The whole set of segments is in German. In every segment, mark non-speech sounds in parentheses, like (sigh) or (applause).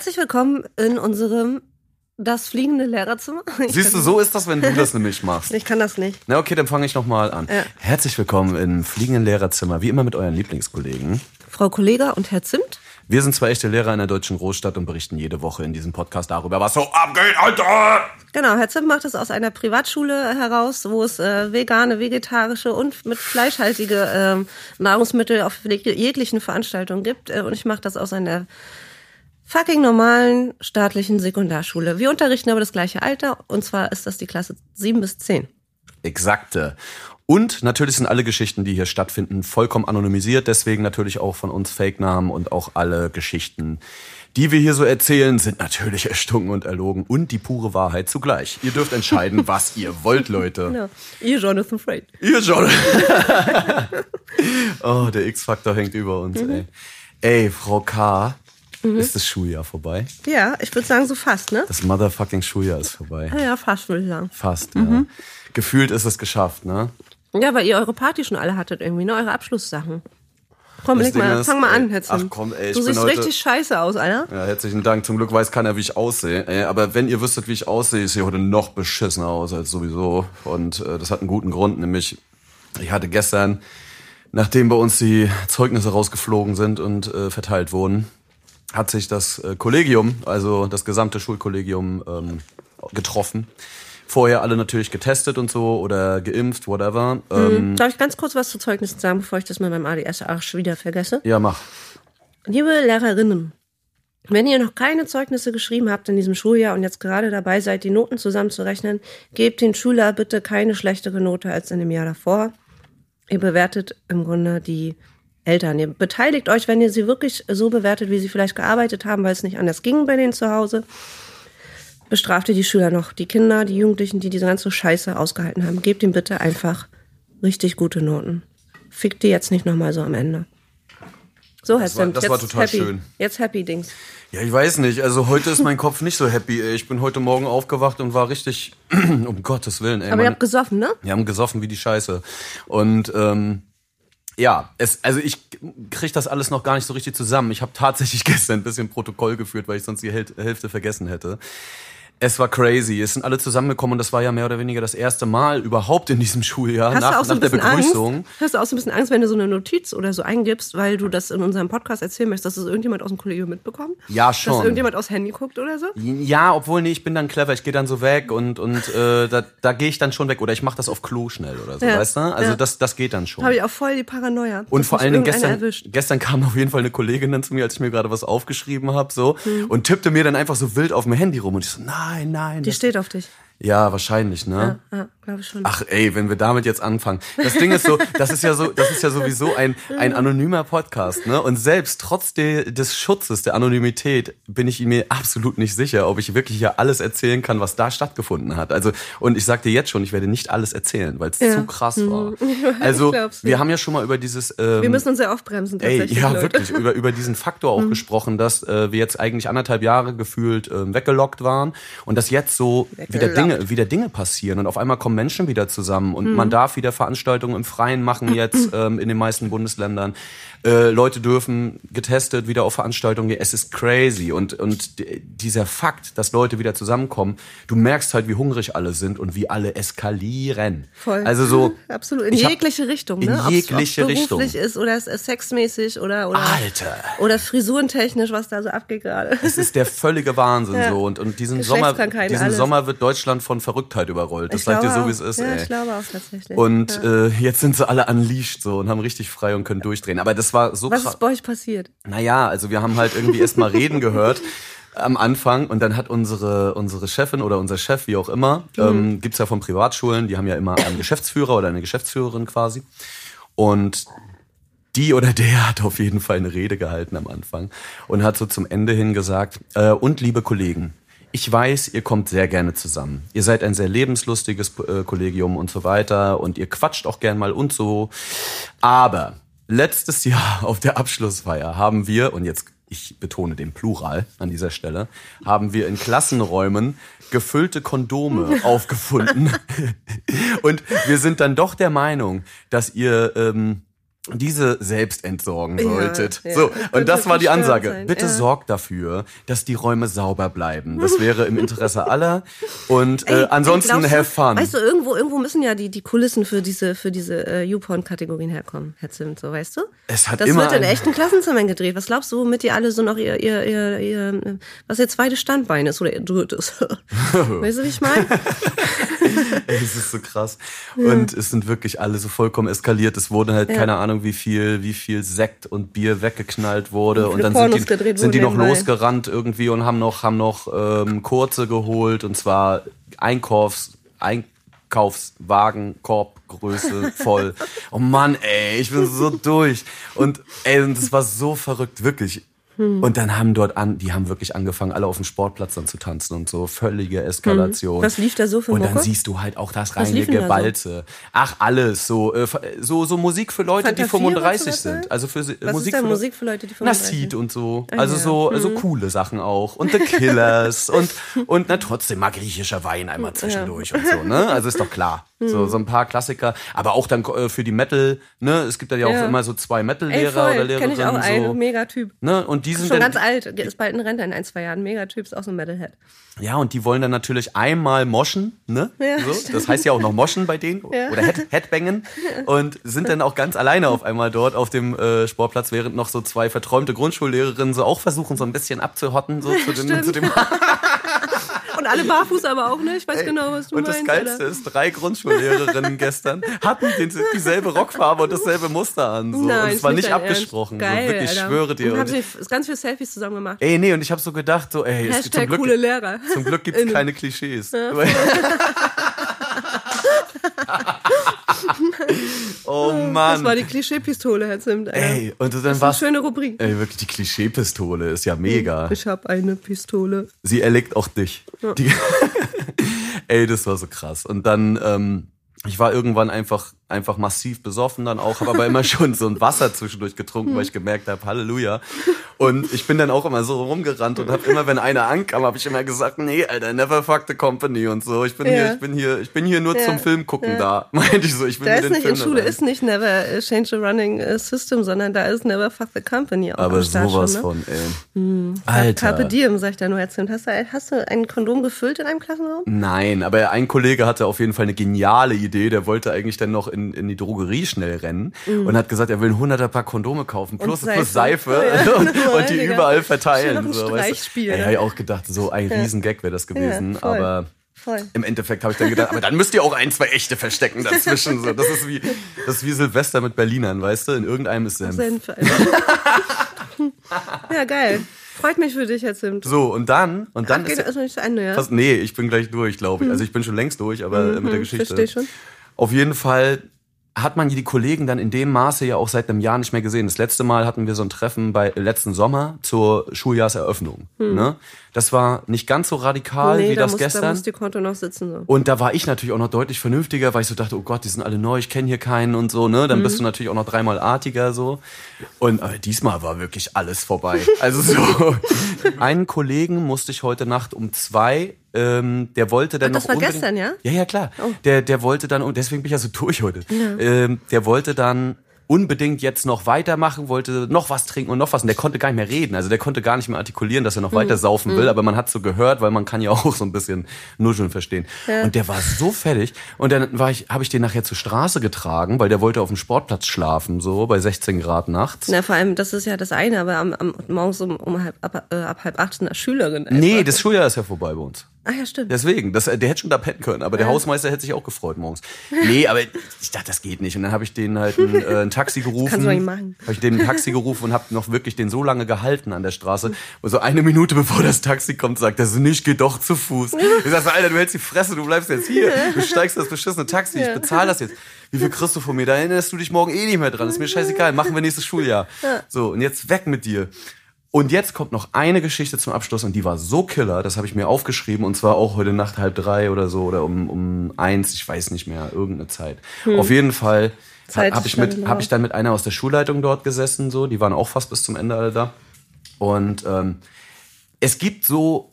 Herzlich willkommen in unserem das fliegende Lehrerzimmer. Siehst du, so ist das, wenn du das (laughs) nämlich machst. Ich kann das nicht. Na okay, dann fange ich nochmal an. Ja. Herzlich willkommen im fliegenden Lehrerzimmer, wie immer mit euren Lieblingskollegen. Frau Kollega und Herr Zimt. Wir sind zwei echte Lehrer in der deutschen Großstadt und berichten jede Woche in diesem Podcast darüber, was so abgeht, Alter! Genau, Herr Zimt macht es aus einer Privatschule heraus, wo es äh, vegane, vegetarische und mit fleischhaltige ähm, Nahrungsmittel auf jeglichen Veranstaltungen gibt. Äh, und ich mache das aus einer fucking normalen staatlichen Sekundarschule. Wir unterrichten aber das gleiche Alter und zwar ist das die Klasse 7 bis 10. Exakte. Und natürlich sind alle Geschichten, die hier stattfinden, vollkommen anonymisiert. Deswegen natürlich auch von uns Fake-Namen und auch alle Geschichten, die wir hier so erzählen, sind natürlich (laughs) erstunken und erlogen und die pure Wahrheit zugleich. Ihr dürft entscheiden, (laughs) was ihr wollt, Leute. Genau. Ihr Jonathan Freight. Ihr schon. (laughs) oh, der X-Faktor hängt über uns, ey. Ey, Frau K., ist das Schuljahr vorbei? Ja, ich würde sagen so fast, ne? Das motherfucking Schuljahr ist vorbei. Ja, fast würde ich sagen. Fast, ja. Gefühlt ist es geschafft, ne? Ja, weil ihr eure Party schon alle hattet irgendwie, ne? Eure Abschlusssachen. Komm, Das leg mal, ist, fang mal an, Zimt. ach komm, ey, ich Du siehst heute- richtig scheiße aus, Alter. Ja, herzlichen Dank. Zum Glück weiß keiner, wie ich aussehe. Ey, aber wenn ihr wüsstet, wie ich aussehe, ich sehe heute noch beschissener aus als sowieso. Und äh, das hat einen guten Grund, nämlich ich hatte gestern, nachdem bei uns die Zeugnisse rausgeflogen sind und äh, verteilt wurden, hat sich das äh, Kollegium, also das gesamte Schulkollegium, ähm, getroffen. Vorher alle natürlich getestet und so oder geimpft, whatever. Ähm, Darf ich ganz kurz was zu Zeugnissen sagen, bevor ich das mit meinem ADS-Arsch wieder vergesse? ja, mach. Liebe Lehrerinnen, wenn ihr noch keine Zeugnisse geschrieben habt in diesem Schuljahr und jetzt gerade dabei seid, die Noten zusammenzurechnen, gebt den Schüler bitte keine schlechtere Note als in dem Jahr davor. Ihr bewertet im Grunde die Eltern. Ihr beteiligt euch, wenn ihr sie wirklich so bewertet, wie sie vielleicht gearbeitet haben, weil es nicht anders ging bei denen zu Hause. Bestraft ihr die Schüler noch, die Kinder, die Jugendlichen, die diese ganze Scheiße ausgehalten haben. Gebt ihnen bitte einfach richtig gute Noten. Fickt die jetzt nicht nochmal so am Ende. So, Herr Das war- das jetzt war total happy. schön. Jetzt happy Dings. Ja, ich weiß nicht. Also heute ist mein Kopf nicht so happy. ey. Ich bin heute Morgen aufgewacht und war richtig, (clears throat) um Gottes Willen. Ey, Aber ihr habt gesoffen, ne? wir haben gesoffen wie die Scheiße. Und ähm, ja, es, also ich krieg das alles noch gar nicht so richtig zusammen. Ich habe tatsächlich (laughs) gestern ein bisschen Protokoll geführt, weil ich sonst die Häl- Hälfte vergessen hätte. Es war crazy. Es sind alle zusammengekommen und das war ja mehr oder weniger das erste Mal überhaupt in diesem Schuljahr Hast nach, du auch so nach der Begrüßung. Angst? Hast du auch so ein bisschen Angst, wenn du so eine Notiz oder so eingibst, weil du das in unserem Podcast erzählen möchtest, dass es irgendjemand aus dem Kollegium mitbekommt? Ja, Dass schon. irgendjemand aufs Handy guckt oder so? Ja, obwohl, nee, ich bin dann clever, ich gehe dann so weg und, und äh, da, da gehe ich dann schon weg. Oder ich mache das auf Klo schnell oder so, Ja, weißt du? Also ja. das, das geht dann schon. Habe ich auch voll die Paranoia. Und dass vor allen Dingen gestern, Erwischt. gestern kam auf jeden Fall eine Kollegin dann zu mir, als ich mir gerade was aufgeschrieben habe, so Hm. und tippte mir dann einfach so wild auf dem Handy rum und ich so, nein, nein. Die steht auf dich. Ja, wahrscheinlich, ne? Ja, glaube ich schon. Ach ey, wenn wir damit jetzt anfangen. Das Ding ist so, das ist ja so, das ist ja sowieso ein, ein anonymer Podcast, ne? Und selbst trotz de, des Schutzes, der Anonymität, bin ich mir absolut nicht sicher, ob ich wirklich hier alles erzählen kann, was da stattgefunden hat. Also, und ich sag dir jetzt schon, ich werde nicht alles erzählen, weil es Ja. zu krass war. (laughs) Also, wir haben ja schon mal über dieses, ähm, Wir müssen uns sehr aufbremsen Ey, tatsächlich. ja, Leute. wirklich, über, über diesen Faktor auch gesprochen, dass äh, wir jetzt eigentlich anderthalb Jahre gefühlt ähm, weggelockt waren und dass jetzt so wieder Weggelockt. Dinge, wieder Dinge passieren und auf einmal kommen Menschen wieder zusammen Mhm. und man darf wieder Veranstaltungen im Freien machen (clears throat) jetzt ähm, in den meisten Bundesländern. Äh, Leute dürfen getestet wieder auf Veranstaltungen gehen. Es ist crazy und und dieser Fakt, dass Leute wieder zusammenkommen, du merkst halt, wie hungrig alle sind und wie alle eskalieren. Voll. Also so (laughs) Absolut. In ich hab- jegliche Richtung, in ne? Ob's- jegliche Richtung. beruflich ist oder es ist sexmäßig oder, oder, Alter. oder frisurentechnisch, was da so abgeht gerade. Es ist der völlige Wahnsinn (laughs) Ja. so und und diesen Sommer diesen. Sommer wird Deutschland von Verrücktheit überrollt. Das Ich sag ich dir glaube so wie es ist, Ja, ey. ich glaube auch tatsächlich. Und ja. äh, jetzt sind sie alle unleashed so und haben richtig frei und können durchdrehen. Aber das war so was ist bei euch passiert? Naja, also wir haben halt irgendwie erst mal reden gehört am Anfang und dann hat unsere unsere Chefin oder unser Chef, wie auch immer, ähm, gibt's ja von Privatschulen, die haben ja immer einen Geschäftsführer oder eine Geschäftsführerin quasi. Und die oder der hat auf jeden Fall eine Rede gehalten am Anfang und hat so zum Ende hin gesagt, äh, und liebe Kollegen, ich weiß, ihr kommt sehr gerne zusammen. Ihr seid ein sehr lebenslustiges äh, Kollegium und so weiter und ihr quatscht auch gern mal und so. Aber letztes Jahr (laughs) auf der Abschlussfeier haben wir, und jetzt ich betone den Plural an dieser Stelle, haben wir in Klassenräumen gefüllte Kondome (laughs) aufgefunden. (laughs) und wir sind dann doch der Meinung, dass ihr ähm, diese selbst entsorgen Ja, solltet. ja. So, Das und das war die Ansage. sein, Bitte ja. sorgt dafür, dass die Räume sauber bleiben. Das wäre im Interesse aller. Und äh, Ey, ansonsten du- have fun. Weißt du, irgendwo, irgendwo müssen ja die, die Kulissen für diese, für diese äh, YouPorn-Kategorien herkommen, Herr Zimt, so weißt du? Es hat das immer wird in ein- echten Klassenzimmern gedreht. Was glaubst du, womit die alle so noch ihr, ihr, ihr, ihr was ihr zweites Standbein ist oder ihr drittes? (laughs) weißt du, wie ich meine? (laughs) (laughs) Es ist so krass. Und es sind wirklich alle so vollkommen eskaliert. Es wurde halt Ja. keine Ahnung, wie viel, wie viel Sekt und Bier weggeknallt wurde. Und dann Pornos sind die, sind die noch losgerannt irgendwie und haben noch, haben noch ähm, Kurze geholt und zwar Einkaufs, Einkaufswagen, Korbgröße (laughs) voll. Oh Mann, ey, ich bin so durch. Und ey, das war so verrückt, wirklich. Hm. Und dann haben dort an, die haben wirklich angefangen, alle auf dem Sportplatz dann zu tanzen und so. Völlige Eskalation. Hm. Was lief da so für Und dann siehst du halt auch das reine da so? Ach, alles. So, äh, so, so Musik für Leute, die Fanta 4 oder 35 sowas, sind. ne? Also für äh, Was Musik, ist für Musik für Leute, die Na, 35 Seed und so. Ah, Also ja. so, so coole Sachen auch. Und The Killers (laughs) und, und na, trotzdem mal griechischer Wein einmal zwischendurch und so, ne? Also ist doch klar. So, so ein paar Klassiker. Aber auch dann äh, für die Metal, ne? Es gibt da ja auch Ja. immer so zwei Metal-Lehrer oder voll, kenn ich auch Lehrerinnen. einen, So, Megatyp. ne? Und die sind Schon ganz alt, ist bald in Rente in ein, zwei Jahren. Megatyp ist auch so ein Metalhead. Ja, und die wollen dann natürlich einmal moschen, ne? Ja, so, das heißt ja auch noch moschen bei denen Ja. oder Head, Headbangen und sind dann auch ganz alleine auf einmal dort auf dem äh, Sportplatz, während noch so zwei verträumte Grundschullehrerinnen so auch versuchen, so ein bisschen abzuhotten, so zu dem, zu (laughs) dem alle barfuß aber auch, ne? Ich weiß genau, was du Und das meinst. Geilste Alter. ist, drei Grundschullehrerinnen (laughs) gestern hatten den, dieselbe Rockfarbe und dasselbe Muster an. So. Nein, und es war nicht abgesprochen. Geil, so, wirklich, ich Alter. schwöre dir. Und haben Und, sie ganz viele Selfies zusammen gemacht. ey, nee, und ich habe so gedacht, so, ey, es, zum Hashtag Glück, coole Lehrer. zum Glück gibt's Innen. keine Klischees. (laughs) (laughs) oh Mann. Das war die Klischeepistole, Herr Zimt. Alter. Ey, und dann das ist eine schöne Rubrik. Ey, wirklich, die Klischeepistole ist ja mega. Ich habe eine Pistole. Sie erlegt auch dich. Die, (laughs) ey, das war so krass. Und dann, ähm, ich war irgendwann einfach, einfach massiv besoffen dann auch, habe aber immer (laughs) schon so ein Wasser zwischendurch getrunken, weil ich gemerkt habe, Halleluja. Und ich bin dann auch immer so rumgerannt und habe immer, wenn einer ankam, habe ich immer gesagt, nee, Alter, never fuck the company und so. Ich bin Ja. hier, ich bin hier, ich bin hier nur Ja. zum Film gucken Ja. da. (laughs) Meinte ich so, ich will Da mir ist den nicht, Film in Schule rein- ist nicht never äh, change the running äh, system, sondern da ist never fuck the company auch aber sowas schon, ne? von, ey. Alter. Carpe diem, sag ich da nur, Zimt. Hast du, hast du ein Kondom gefüllt in einem Klassenraum? Nein, aber ein Kollege hatte auf jeden Fall eine geniale Idee. Der wollte eigentlich dann noch in, in die Drogerie schnell rennen und hat gesagt, er will ein hunderter Paar Kondome kaufen plus, Mhm. Seife. plus Seife Ja, (laughs) und, (laughs) und die Digga. überall verteilen. so, weißt du? Ey, ne? ich auch gedacht, so ein Riesengag wäre das gewesen. voll. aber Voll. im Endeffekt habe ich dann gedacht, aber dann müsst ihr auch ein, zwei echte verstecken dazwischen. So. Das, ist wie, das ist wie Silvester mit Berlinern, weißt du? In irgendeinem ist Senf. Senf, ja, geil. Freut mich für dich, Herr Zimt. So, und dann, und dann Ach, geht ist erstmal nicht zu Ende, ja? Fast, nee, ich bin gleich durch, glaube ich. Also ich bin schon längst durch, aber äh, mit der Geschichte. versteh schon. Auf jeden Fall hat man die Kollegen dann in dem Maße ja auch seit einem Jahr nicht mehr gesehen. Das letzte Mal hatten wir so ein Treffen bei äh, letzten Sommer zur Schuljahreseröffnung. Ne? Das war nicht ganz so radikal wie Hm. da das muss, Da gestern. muss die Konto noch sitzen. So. Und da war ich natürlich auch noch deutlich vernünftiger, weil ich so dachte, oh Gott, die sind alle neu, ich kenne hier keinen und so, ne? Dann bist Mhm. du natürlich auch noch dreimal artiger so. Und aber diesmal war wirklich alles vorbei. Also so. (laughs) Einen Kollegen musste ich heute Nacht um zwei, ähm, der wollte dann Ach, das noch war unbedingt, gestern, ja? Ja, ja, klar. Oh. Der, der wollte dann, und deswegen bin ich ja so durch heute, ähm, der wollte dann unbedingt jetzt noch weitermachen, wollte noch was trinken und noch was. Und der konnte gar nicht mehr reden. Also der konnte gar nicht mehr artikulieren, dass er noch weiter saufen will. Aber man hat so gehört, weil man kann ja (laughs) auch so ein bisschen Nuscheln verstehen. Und der war so fertig. Und dann war ich, habe ich den nachher zur Straße getragen, weil der wollte auf dem Sportplatz schlafen, so bei 16 Grad nachts. Na, vor allem, das ist ja das eine, aber am, am morgens um, um halb, ab, äh, ab halb acht ist eine Schülerin. Nee, einfach. das Schuljahr ist ja vorbei bei uns. Ach ja, stimmt. Deswegen, das, der hätte schon da pennen können, aber der Hausmeister hätte sich auch gefreut morgens. Nee, aber ich dachte, das geht nicht. Und dann habe ich den halt ein, äh, ein Taxi (laughs) gerufen. kannst du nicht machen. Habe ich den ein Taxi gerufen und habe noch wirklich den so lange gehalten an der Straße. Und so eine Minute bevor das Taxi kommt, sagt er so, nicht, geh doch zu Fuß. Ich sag so, Alter, du hältst die Fresse, du bleibst jetzt hier. Du steigst das beschissene Taxi, ich bezahle das jetzt. Wie viel kriegst du von mir? Da erinnerst du dich morgen eh nicht mehr dran. Ist mir (laughs) scheißegal, machen wir nächstes Schuljahr. So, und jetzt weg mit dir. Und jetzt kommt noch eine Geschichte zum Abschluss und die war so killer, das habe ich mir aufgeschrieben und zwar auch heute Nacht halb drei oder so oder um, um eins, ich weiß nicht mehr, irgendeine Zeit. Auf jeden Fall habe ich, mit, hab ich dann mit einer aus der Schulleitung dort gesessen, so, die waren auch fast bis zum Ende alle da. Und ähm, es gibt so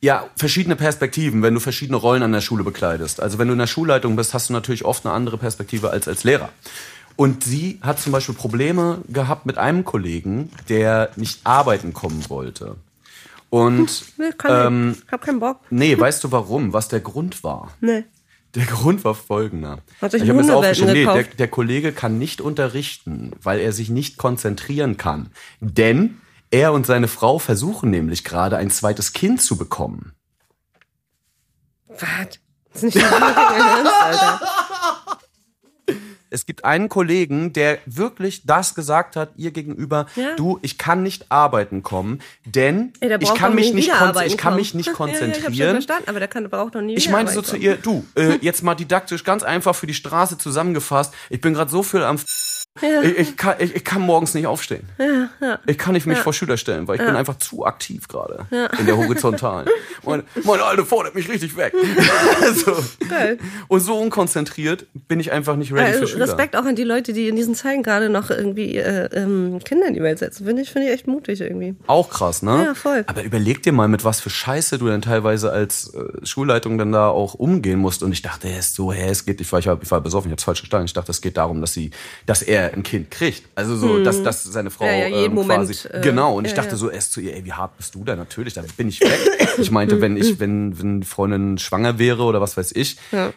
ja, verschiedene Perspektiven, wenn du verschiedene Rollen an der Schule bekleidest. Also wenn du in der Schulleitung bist, hast du natürlich oft eine andere Perspektive als als Lehrer. Und sie hat zum Beispiel Probleme gehabt mit einem Kollegen, der nicht arbeiten kommen wollte. Und Nee, kann ähm, ich. Hab keinen Bock. nee, weißt du warum? Was der Grund war? Nee. Der Grund war folgender. Hat sich ich habe es aufgeschrieben. Nee, der, der Kollege kann nicht unterrichten, weil er sich nicht konzentrieren kann. Denn er und seine Frau versuchen nämlich gerade ein zweites Kind zu bekommen. Was? Das ist nicht dein Ernst, Alter. (laughs) Es gibt einen Kollegen, der wirklich das gesagt hat, ihr gegenüber, Ja. du, ich kann nicht arbeiten kommen, denn Ey, ich kann mich nicht, ich kann mich nicht Ja, ja, ich konzentrieren. verstanden, aber der kann, braucht doch nie Ich meinte so zu ihr, du, äh, jetzt mal didaktisch, ganz einfach für die Straße zusammengefasst. Ich bin gerade so viel am. F ich, ich, kann, ich, ich kann morgens nicht aufstehen. Ich kann nicht mich vor Schüler stellen, weil ich bin einfach zu aktiv gerade in der Horizontalen. (laughs) Meine, meine Alte fordert mich richtig weg. (laughs) so. Und so unkonzentriert bin ich einfach nicht ready für Schüler. Respekt auch an die Leute, die in diesen Zeiten gerade noch irgendwie äh, ähm, Kinder in die Welt setzen. Finde ich, finde ich echt mutig irgendwie. Auch krass, ne? Ja, voll. Aber überleg dir mal, mit was für Scheiße du dann teilweise als äh, Schulleitung dann da auch umgehen musst. Und ich dachte, er ist so, hä, es geht, ich war, ich war, ich war besoffen, ich hab's falsch verstanden. Ich dachte, es geht darum, dass sie, dass er ein Kind kriegt. Also so, dass, dass seine Frau Hm. Ja, ja, jeden ähm, Moment, quasi. äh, genau. Und ich ja, dachte ja. so erst zu ihr, ey, wie hart bist du da? Natürlich, dann bin ich weg. Ich meinte, wenn ich, wenn, wenn die Freundin schwanger wäre oder was weiß ich,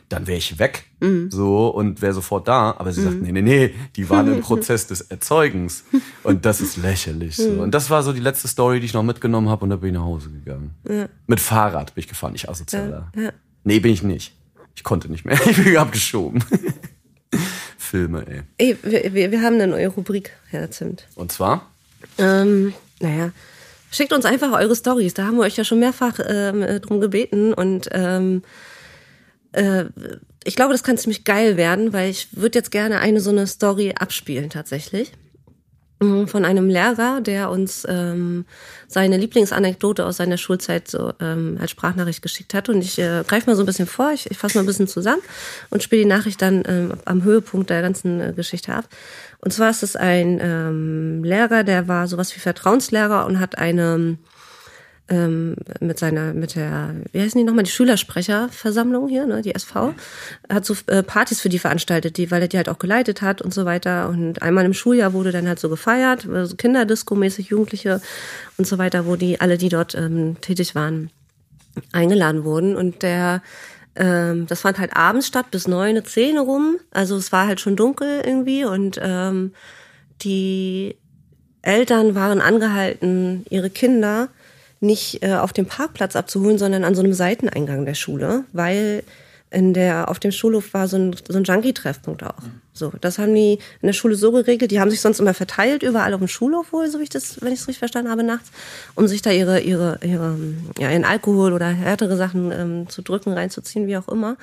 dann wäre ich weg. Mhm. So und wäre sofort da. Aber sie sagt, nee, nee, nee, die waren im Prozess des Erzeugens. Und das ist lächerlich. Mhm. So. Und das war so die letzte Story, die ich noch mitgenommen habe und da bin ich nach Hause gegangen. Mit Fahrrad bin ich gefahren, ich asozialer. Nee, bin ich nicht. Ich konnte nicht mehr. (laughs) Ich bin abgeschoben. Filme, ey. Ey, wir, wir, wir haben eine neue Rubrik, Herr Zimt. Und zwar? Ähm, naja, schickt uns einfach eure Stories. Da haben wir euch ja schon mehrfach ähm, äh, drum gebeten. Und ähm, äh, ich glaube, das kann ziemlich geil werden, weil ich würde jetzt gerne eine so eine Story abspielen tatsächlich. Mhm, Von einem Lehrer, der uns ähm, seine Lieblingsanekdote aus seiner Schulzeit so ähm, als Sprachnachricht geschickt hat. Und ich äh, greife mal so ein bisschen vor, ich, ich fasse mal ein bisschen zusammen und spiele die Nachricht dann ähm, am Höhepunkt der ganzen äh, Geschichte ab. Und zwar ist es ein ähm, Lehrer, der war sowas wie Vertrauenslehrer und hat eine ähm, mit seiner, mit der, wie heißen die nochmal, die Schülersprecherversammlung hier, ne, die SV, hat so äh, Partys für die veranstaltet, die, weil er die halt auch geleitet hat und so weiter. Und einmal im Schuljahr wurde dann halt so gefeiert, so Kinderdisco-mäßig, Jugendliche und so weiter, wo die, alle, die dort ähm, tätig waren, eingeladen wurden. Und der, ähm, das fand halt abends statt, bis neun, zehn rum. Also es war halt schon dunkel irgendwie und ähm, die Eltern waren angehalten, ihre Kinder nicht äh, auf dem Parkplatz abzuholen, sondern an so einem Seiteneingang der Schule, weil in der, auf dem Schulhof war so ein, so ein Junkie-Treffpunkt auch. So, das haben die in der Schule so geregelt. Die haben sich sonst immer verteilt, überall auf dem Schulhof wohl, so wie ich das, wenn ich es richtig verstanden habe, nachts, um sich da ihre, ihre, ihre, ja, ihren Alkohol oder härtere Sachen ähm, zu drücken, reinzuziehen, wie auch immer.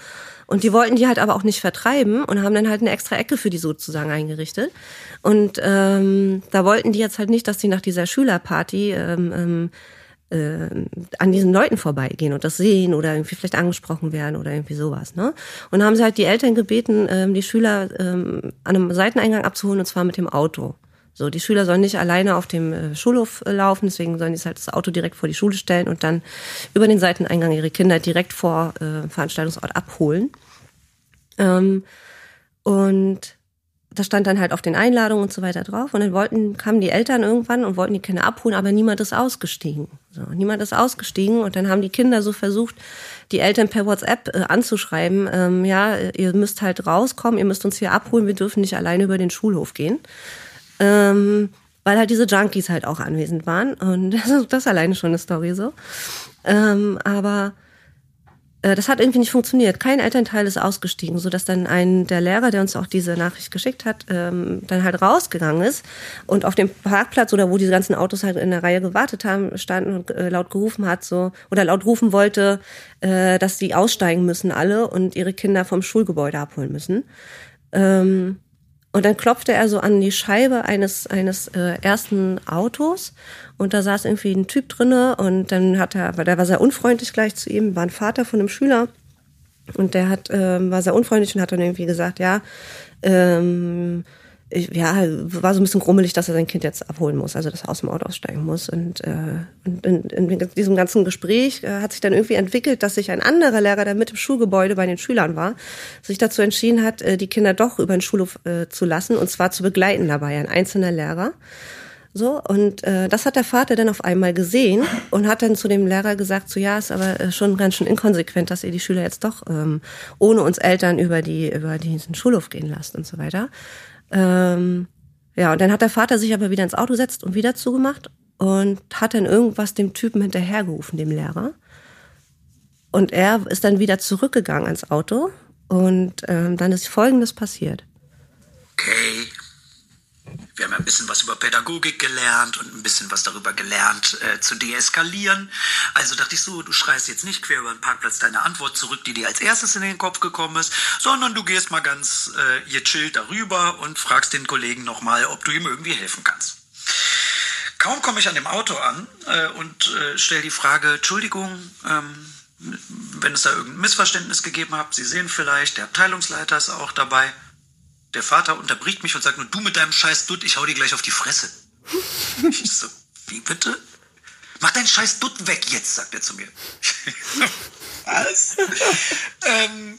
Und die wollten die halt aber auch nicht vertreiben und haben dann halt eine extra Ecke für die sozusagen eingerichtet. Und ähm, da wollten die jetzt halt nicht, dass die nach dieser Schülerparty ähm, ähm, äh, an diesen Leuten vorbeigehen und das sehen oder irgendwie vielleicht angesprochen werden oder irgendwie sowas. Ne? Und haben sie halt die Eltern gebeten, ähm, die Schüler ähm, an einem Seiteneingang abzuholen und zwar mit dem Auto. So, die Schüler sollen nicht alleine auf dem äh, Schulhof äh, laufen, deswegen sollen die halt das Auto direkt vor die Schule stellen und dann über den Seiteneingang ihre Kinder direkt vor äh, Veranstaltungsort abholen. Ähm, und das stand dann halt auf den Einladungen und so weiter drauf. Und dann wollten, kamen die Eltern irgendwann und wollten die Kinder abholen, aber niemand ist ausgestiegen. So, niemand ist ausgestiegen. Und dann haben die Kinder so versucht, die Eltern per WhatsApp äh, anzuschreiben, ähm, ja, ihr müsst halt rauskommen, ihr müsst uns hier abholen, wir dürfen nicht alleine über den Schulhof gehen. Ähm, weil halt diese Junkies halt auch anwesend waren. Und (laughs) das das alleine schon eine Story so. Ähm, aber das hat irgendwie nicht funktioniert. Kein Elternteil ist ausgestiegen, so dass dann ein der Lehrer, der uns auch diese Nachricht geschickt hat, ähm, dann halt rausgegangen ist und auf dem Parkplatz oder wo diese ganzen Autos halt in der Reihe gewartet haben, standen und äh, laut gerufen hat so oder laut rufen wollte, äh, dass die aussteigen müssen alle und ihre Kinder vom Schulgebäude abholen müssen. Ähm, und dann klopfte er so an die Scheibe eines, eines äh, ersten Autos. Und da saß irgendwie ein Typ drinne und dann hat er, der war sehr unfreundlich gleich zu ihm, war ein Vater von einem Schüler. Und der hat, ähm, war sehr unfreundlich und hat dann irgendwie gesagt, ja, ähm, ich, ja, war so ein bisschen grummelig, dass er sein Kind jetzt abholen muss, also dass er aus dem Auto aussteigen muss. Und, äh, und in, in diesem ganzen Gespräch äh, hat sich dann irgendwie entwickelt, dass sich ein anderer Lehrer, der mit im Schulgebäude bei den Schülern war, sich dazu entschieden hat, äh, die Kinder doch über den Schulhof äh, zu lassen und zwar zu begleiten dabei, ein einzelner Lehrer. So, und äh, das hat der Vater dann auf einmal gesehen und hat dann zu dem Lehrer gesagt, so ja, ist aber äh, schon ganz schön inkonsequent, dass ihr die Schüler jetzt doch ähm, ohne uns Eltern über die über diesen Schulhof gehen lasst und so weiter. Ähm, ja, und dann hat der Vater sich aber wieder ins Auto gesetzt und wieder zugemacht und hat dann irgendwas dem Typen hinterhergerufen, dem Lehrer. Und er ist dann wieder zurückgegangen ans Auto und ähm, dann ist Folgendes passiert. Okay, wir haben ein bisschen was über Pädagogik gelernt und ein bisschen was darüber gelernt, äh, zu deeskalieren. Also dachte ich so, du schreist jetzt nicht quer über den Parkplatz deine Antwort zurück, die dir als erstes in den Kopf gekommen ist, sondern du gehst mal ganz äh, gechillt darüber und fragst den Kollegen nochmal, ob du ihm irgendwie helfen kannst. Kaum komme ich an dem Auto an äh, und äh, stelle die Frage, Entschuldigung, ähm, wenn es da irgendein Missverständnis gegeben hat, Sie sehen vielleicht, der Abteilungsleiter ist auch dabei. Der Vater unterbricht mich und sagt nur, du mit deinem scheiß Dutt, ich hau dir gleich auf die Fresse. ich (laughs) so, wie bitte? Mach deinen scheiß Dutt weg jetzt, sagt er zu mir. (laughs) Was? (laughs) ähm,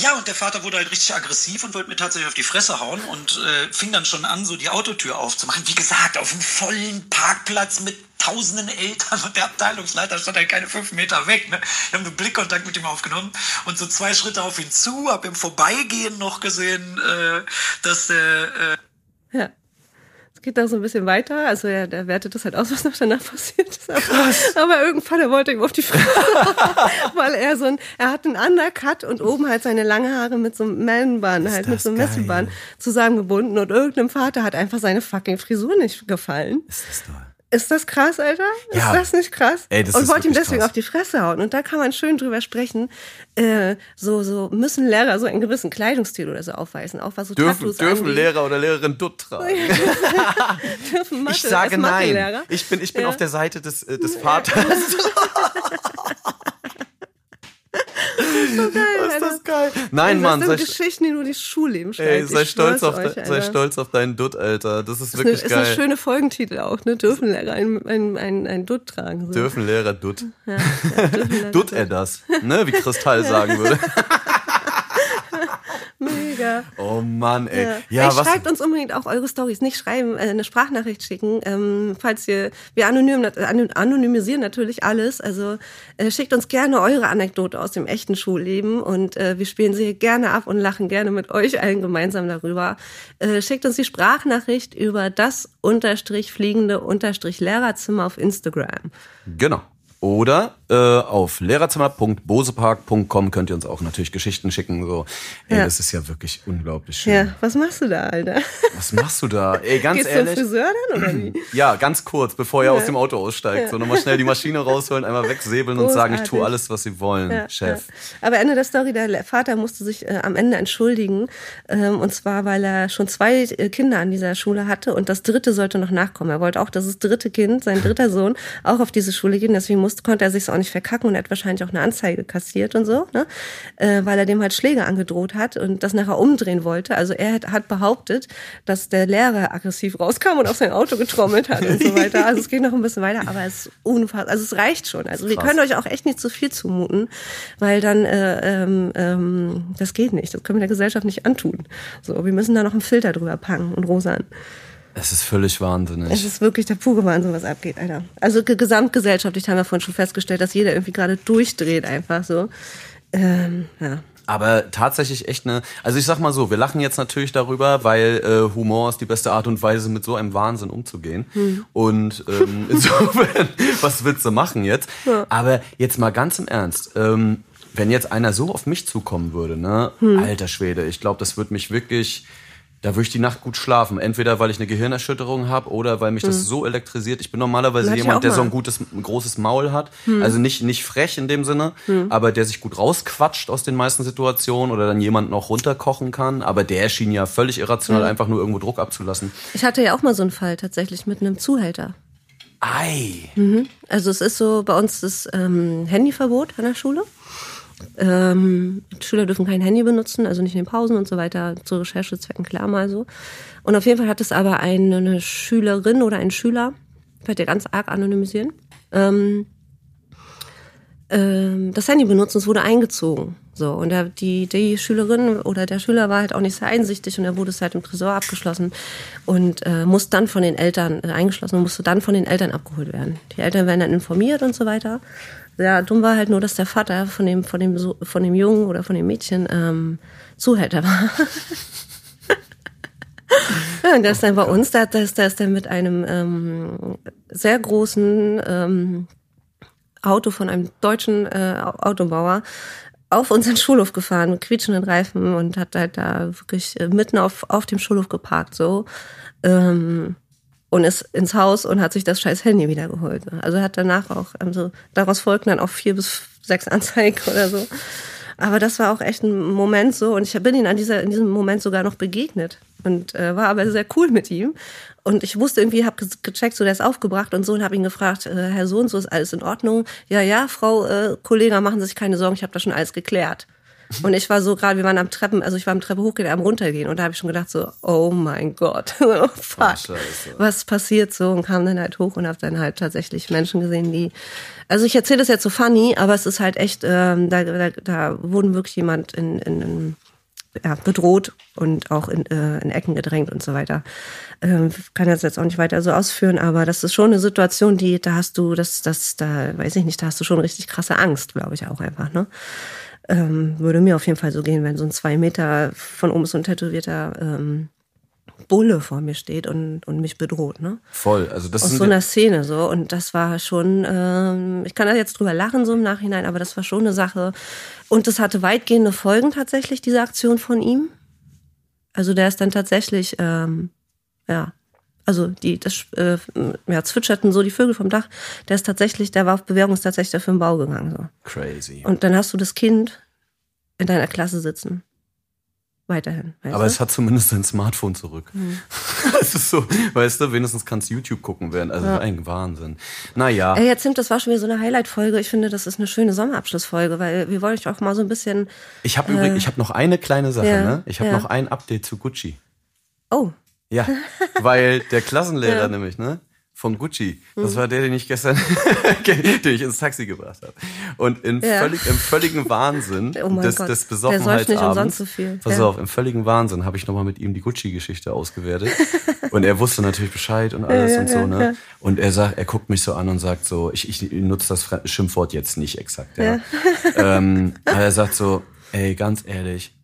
ja, und der Vater wurde halt richtig aggressiv und wollte mir tatsächlich auf die Fresse hauen und äh, fing dann schon an, so die Autotür aufzumachen. Wie gesagt, auf einem vollen Parkplatz mit tausenden Eltern und der Abteilungsleiter stand halt keine fünf Meter weg. Ne? Ich habe einen Blickkontakt mit ihm aufgenommen und so zwei Schritte auf ihn zu, habe im Vorbeigehen noch gesehen, äh, dass der... Äh ja geht da so ein bisschen weiter. Also er, der wertet das halt aus, was noch danach passiert ist. Aber, Krass. aber irgendwann, er wollte ihm auf die Fresse, weil er so ein, er hat einen Undercut und oben halt seine lange Haare mit so einem Mellenband, halt mit so einem Messelband zusammengebunden und irgendeinem Vater hat einfach seine fucking Frisur nicht gefallen. Ist das toll. Ist das krass, Alter? Ja. Ist das nicht krass? Ey, das und wollte ihm deswegen krass. auf die Fresse hauen. Und da kann man schön drüber sprechen. Äh, so, so müssen Lehrer so einen gewissen Kleidungsstil oder so aufweisen. Auch was so dürfen, Tattoos dürfen angeht. Lehrer oder Lehrerin Dutt tragen? (laughs) dürfen (laughs) Mathe, ich sage nein. Ich bin, ich bin ja. auf der Seite des, äh, des Vaters. (laughs) so geil, ist das geil. Nein, Mann. Das sind Geschichten, die nur die Schulleben schreibt. Ey, sei stolz, auf euch, de, sei stolz auf deinen Dutt, Alter. Das ist wirklich das geil. Ist ein schöne Folgentitel auch, ne? Dürfen Lehrer ein, ein, ein, ein Dutt tragen. So. Dürfen Lehrer Dutt. Ja, ja, (laughs) Dutt er das, ne? Wie Kristall sagen würde. (laughs) Mega. Oh Mann, ey. Ja, ja ey, was? Schreibt uns unbedingt auch eure Stories. Nicht schreiben, äh, eine Sprachnachricht schicken. Ähm, falls ihr, wir anonym, anonymisieren natürlich alles. Also äh, schickt uns gerne eure Anekdote aus dem echten Schulleben und äh, wir spielen sie gerne ab und lachen gerne mit euch allen gemeinsam darüber. Äh, schickt uns die Sprachnachricht über das unterstrich fliegende unterstrich Lehrerzimmer auf Instagram. Genau. Oder äh, auf lehrerzimmer.bosepark.com könnt ihr uns auch natürlich Geschichten schicken. So, ey, ja. das ist ja wirklich unglaublich schön. Ja, was machst du da, Alter? Was machst du da? Ey, ganz Gehst ehrlich. Gehst du Friseur dann oder wie? (clears throat) Ja, ganz kurz, bevor ihr ja. aus dem Auto aussteigt. Ja. So nochmal schnell die Maschine rausholen, einmal wegsäbeln und sagen, ich tue alles, was sie wollen, ja, Chef. Aber Ende der Story, der Vater musste sich äh, am Ende entschuldigen. Ähm, und zwar, weil er schon zwei äh, Kinder an dieser Schule hatte und das dritte sollte noch nachkommen. Er wollte auch, dass das dritte Kind, sein dritter Sohn, auch auf diese Schule geht. Deswegen musste, konnte er sich auch nicht verkacken und hat wahrscheinlich auch eine Anzeige kassiert und so, ne? Äh, weil er dem halt Schläge angedroht hat und das nachher umdrehen wollte. Also er hat, hat behauptet, dass der Lehrer aggressiv rauskam und auf sein Auto getrommelt hat und so weiter. Also es geht noch ein bisschen weiter, aber es ist unfassbar. Also es reicht schon. Also wir können euch auch echt nicht zu viel zumuten, weil dann äh, ähm, ähm, das geht nicht. Das können wir der Gesellschaft nicht antun. So, wir müssen da noch einen Filter drüber packen und rosern. Es ist völlig wahnsinnig. Es ist wirklich der pure Wahnsinn, was abgeht, Alter. Also gesamtgesellschaftlich haben wir vorhin schon festgestellt, dass jeder irgendwie gerade durchdreht, einfach so. Ähm, ja. Aber tatsächlich echt eine, also ich sag mal so, wir lachen jetzt natürlich darüber, weil äh, Humor ist die beste Art und Weise, mit so einem Wahnsinn umzugehen. Hm. Und ähm, (laughs) insofern, was willst du machen jetzt? Ja. Aber jetzt mal ganz im Ernst, ähm, wenn jetzt einer so auf mich zukommen würde, ne, hm. alter Schwede, ich glaube, das würde mich wirklich da würde ich die Nacht gut schlafen. Entweder weil ich eine Gehirnerschütterung habe oder weil mich das hm. so elektrisiert. Ich bin normalerweise jemand, der so ein gutes, ein großes Maul hat. Hm. Also nicht, nicht frech in dem Sinne, hm. aber der sich gut rausquatscht aus den meisten Situationen oder dann jemanden auch runterkochen kann. Aber der schien ja völlig irrational, hm. einfach nur irgendwo Druck abzulassen. Ich hatte ja auch mal so einen Fall tatsächlich mit einem Zuhälter. Ei. Mhm. Also es ist so, bei uns das ähm, Handyverbot an der Schule. Ähm, Schüler dürfen kein Handy benutzen, also nicht in den Pausen und so weiter, zu Recherchezwecken klar mal so. Und auf jeden Fall hat es aber eine, eine Schülerin oder ein Schüler, ich werde ganz arg anonymisieren, ähm, ähm, das Handy benutzen, es wurde eingezogen. So, und der, die, die Schülerin oder der Schüler war halt auch nicht sehr einsichtig und er wurde es halt im Tresor abgeschlossen und äh, muss dann von den Eltern äh, eingeschlossen und musste dann von den Eltern abgeholt werden. Die Eltern werden dann informiert und so weiter. Ja, dumm war halt nur, dass der Vater von dem, von dem, von dem Jungen oder von dem Mädchen ähm, Zuhälter war. (laughs) ja, und der ist dann bei uns, da, da, ist, da ist dann mit einem ähm, sehr großen ähm, Auto von einem deutschen äh, Autobauer auf unseren Schulhof gefahren mit quietschenden Reifen und hat halt da wirklich äh, mitten auf, auf dem Schulhof geparkt so ähm, und ist ins Haus und hat sich das scheiß Handy wieder geholt. Also hat danach auch, also daraus folgten dann auch vier bis sechs Anzeigen oder so. Aber das war auch echt ein Moment so und ich bin ihm an dieser, in diesem Moment sogar noch begegnet und äh, war aber sehr cool mit ihm. Und ich wusste irgendwie, habe gecheckt, so der ist aufgebracht und so und habe ihn gefragt, äh, Herr Sohn, so ist alles in Ordnung? Ja, ja, Frau äh, Kollege, machen Sie sich keine Sorgen, ich habe das schon alles geklärt. Und ich war so gerade, wir waren am Treppen, also ich war am Treppe hochgehen, am runtergehen. Und da habe ich schon gedacht so, oh mein Gott, (laughs) oh fuck, oh, was passiert so? Und kam dann halt hoch und habe dann halt tatsächlich Menschen gesehen, die, also ich erzähle das jetzt so funny, aber es ist halt echt, ähm, da, da, da wurden wirklich jemand in, in, in ja, bedroht und auch in, äh, in Ecken gedrängt und so weiter. Ähm, kann das jetzt auch nicht weiter so ausführen, aber das ist schon eine Situation, die, da hast du, das, das, da weiß ich nicht, da hast du schon richtig krasse Angst, glaube ich auch einfach, ne? Ähm, würde mir auf jeden Fall so gehen, wenn so ein zwei Meter von oben so ein tätowierter ähm, Bulle vor mir steht und, und mich bedroht, ne? Voll. Also das Aus so einer Szene so. Und das war schon, ähm, ich kann da jetzt drüber lachen, so im Nachhinein, aber das war schon eine Sache. Und das hatte weitgehende Folgen tatsächlich, diese Aktion von ihm. Also der ist dann tatsächlich, ähm, ja, also die, das, äh, ja, zwitscherten so die Vögel vom Dach. Der ist tatsächlich, der war auf Bewährung, ist tatsächlich dafür im Bau gegangen. So. Crazy. Und dann hast du das Kind in deiner Klasse sitzen weiterhin. Aber du? es hat zumindest sein Smartphone zurück. Mhm. (laughs) Es ist so, weißt du, wenigstens kannst du YouTube gucken werden. Also ja. ein Wahnsinn. Naja. Ey, jetzt nimmt das war schon wieder so eine Highlight-Folge. Ich finde, das ist eine schöne Sommerabschlussfolge, weil wir wollen euch auch mal so ein bisschen. Ich habe äh, übrigens, ich habe noch eine kleine Sache, ja, ne? Ich habe ja. noch ein Update zu Gucci. Oh. Ja, (laughs) weil der Klassenlehrer nämlich, ne? von Gucci. Das mhm. war der, den ich gestern, (laughs) den ich ins Taxi gebracht habe. Und in ja. völlig, im völligen Wahnsinn (laughs) oh des, des Besoffenheitsabends, so pass ja. auf, im völligen Wahnsinn habe ich nochmal mit ihm die Gucci-Geschichte ausgewertet. und er wusste natürlich Bescheid und alles ja, und so, ne? Und er sagt, er guckt mich so an und sagt so, ich, ich nutze das Schimpfwort jetzt nicht exakt, ja. ähm, aber er sagt so, ey, ganz ehrlich,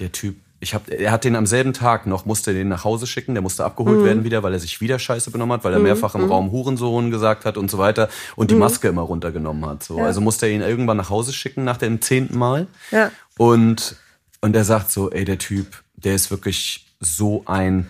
der Typ ich hab, er hat den am selben Tag noch, musste den nach Hause schicken, der musste abgeholt mhm. werden wieder, weil er sich wieder Scheiße benommen hat, weil er mhm. mehrfach im mhm. Raum Hurensohn gesagt hat und so weiter und die mhm. Maske immer runtergenommen hat. So. Ja. Also musste er ihn irgendwann nach Hause schicken nach dem zehnten Mal. Ja. Und, und er sagt so, ey, der Typ, der ist wirklich so ein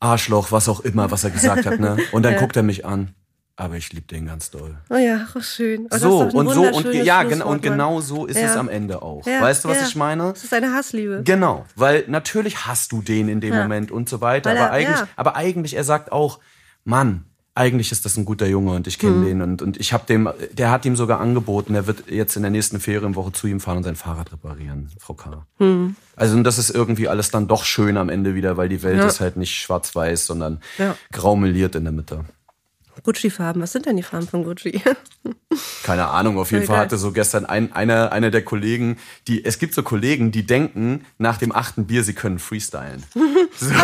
Arschloch, was auch immer, was er gesagt hat, ne? (laughs) Und dann ja. guckt er mich an aber ich liebe den ganz doll. Oh ja, oh schön. Oh, so und so und ja, genau und genau so ist ja. es am Ende auch. Ja, weißt du, was ja. ich meine? Das ist eine Hassliebe. Genau, weil natürlich hast du den in dem Moment und so weiter, er, aber eigentlich aber eigentlich er sagt auch, Mann, eigentlich ist das ein guter Junge und ich kenne hm. den und, und ich habe dem, der hat ihm sogar angeboten, er wird jetzt in der nächsten Ferienwoche zu ihm fahren und sein Fahrrad reparieren, Frau K. Hm. Also und das ist irgendwie alles dann doch schön am Ende wieder, weil die Welt ist halt nicht schwarz-weiß, sondern graumeliert in der Mitte. Gucci-Farben. Was sind denn die Farben von Gucci? (laughs) Keine Ahnung. Auf jeden Fall hatte so gestern ein, einer, einer der Kollegen, die, es gibt so Kollegen, die denken nach dem achten Bier, sie können freestylen. (laughs) so,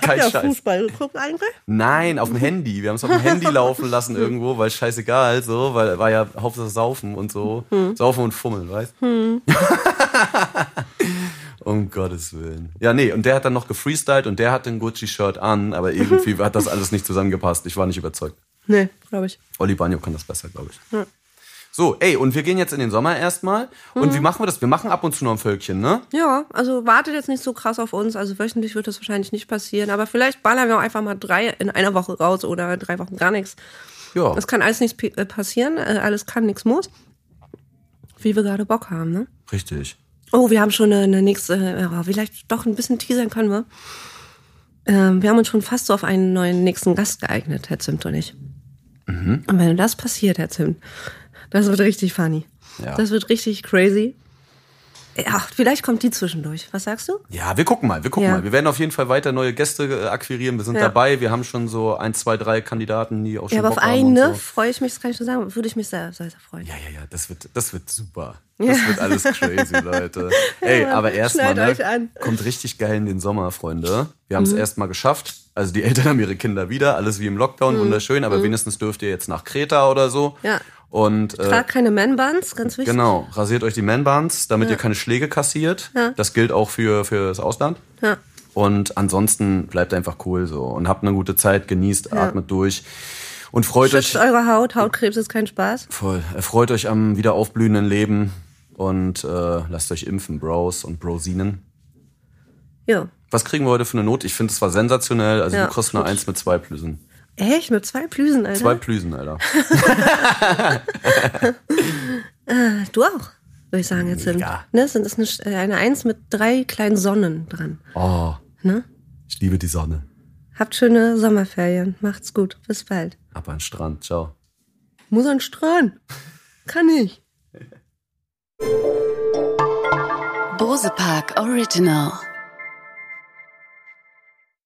kein Habt ihr Fußball geguckt eigentlich? Nein, auf dem Handy. Wir haben es auf dem Handy laufen lassen (laughs) irgendwo, weil scheißegal, so, weil war ja Hauptsache Saufen und so. Hm. Saufen und Fummeln, weißt? Hm. Um Gottes Willen. Ja, nee, und der hat dann noch gefreestylt und der hat ein Gucci-Shirt an, aber irgendwie (laughs) hat das alles nicht zusammengepasst. Ich war nicht überzeugt. Nee, glaube ich. Oli Bagno kann das besser, glaube ich. Ja. So, ey, und wir gehen jetzt in den Sommer erstmal. Und mhm. wie machen wir das? Wir machen ab und zu noch ein Völkchen, ne? Ja, also wartet jetzt nicht so krass auf uns. Also wöchentlich wird das wahrscheinlich nicht passieren. Aber vielleicht ballern wir auch einfach mal drei in einer Woche raus oder drei Wochen gar nichts. Ja. Es kann alles nichts äh, passieren. Äh, alles kann, nichts muss. Wie wir gerade Bock haben, ne? Richtig. Oh, wir haben schon eine, eine nächste, ja, vielleicht doch ein bisschen teasern können wir. Ähm, wir haben uns schon fast so auf einen neuen nächsten Gast geeignet, Herr Zimt und ich. Mhm. Und wenn das passiert, Herr Zimt, das wird richtig funny. Ja. Das wird richtig crazy. Ja, vielleicht kommt die zwischendurch. Was sagst du? Ja, wir gucken mal, wir gucken Ja. mal. Wir werden auf jeden Fall weiter neue Gäste äh, akquirieren. Wir sind Ja. dabei. Wir haben schon so ein, zwei, drei Kandidaten, die auch schon Ja, aber auf Bock haben einen, und ne? so. Freue ich mich, das kann ich schon sagen. Würde ich mich sehr, sehr, sehr freuen. Ja, ja, ja, das wird, das wird super. Das wird alles crazy, Leute. (laughs) Ey, aber erstmal, ne, kommt richtig geil in den Sommer, Freunde. Wir haben Mhm. es erstmal geschafft. Also die Eltern haben ihre Kinder wieder, alles wie im Lockdown, Mhm. wunderschön, aber wenigstens dürft ihr jetzt nach Kreta oder so. Ja. Und äh, Trag keine Man-Buns, ganz wichtig. genau, rasiert euch die Man-Buns, damit ihr keine Schläge kassiert. Ja. Das gilt auch für, für das Ausland. Ja. Und ansonsten bleibt einfach cool so und habt eine gute Zeit, genießt, atmet durch und freut Schützt euch eure Haut. Hautkrebs ist kein Spaß. voll. Erfreut euch am wieder aufblühenden Leben und äh, lasst euch impfen, Bros und Brosinen. Ja. Was kriegen wir heute für eine Note? Ich finde es war sensationell. Also Ja, du kriegst eine Eins mit zwei Plüsen. Echt? Mit zwei Plüsen, Alter? Zwei Plüsen, Alter. (laughs) Du auch, würde ich sagen jetzt. Sind. Mega. Ne, sind das eine, äh, eine Eins mit drei kleinen Sonnen dran. Oh, Ne? ich liebe die Sonne. Habt schöne Sommerferien. Macht's gut. Bis bald. Ab an den Strand. Ciao. Muss an den Strand. Kann ich. Bose Park Original.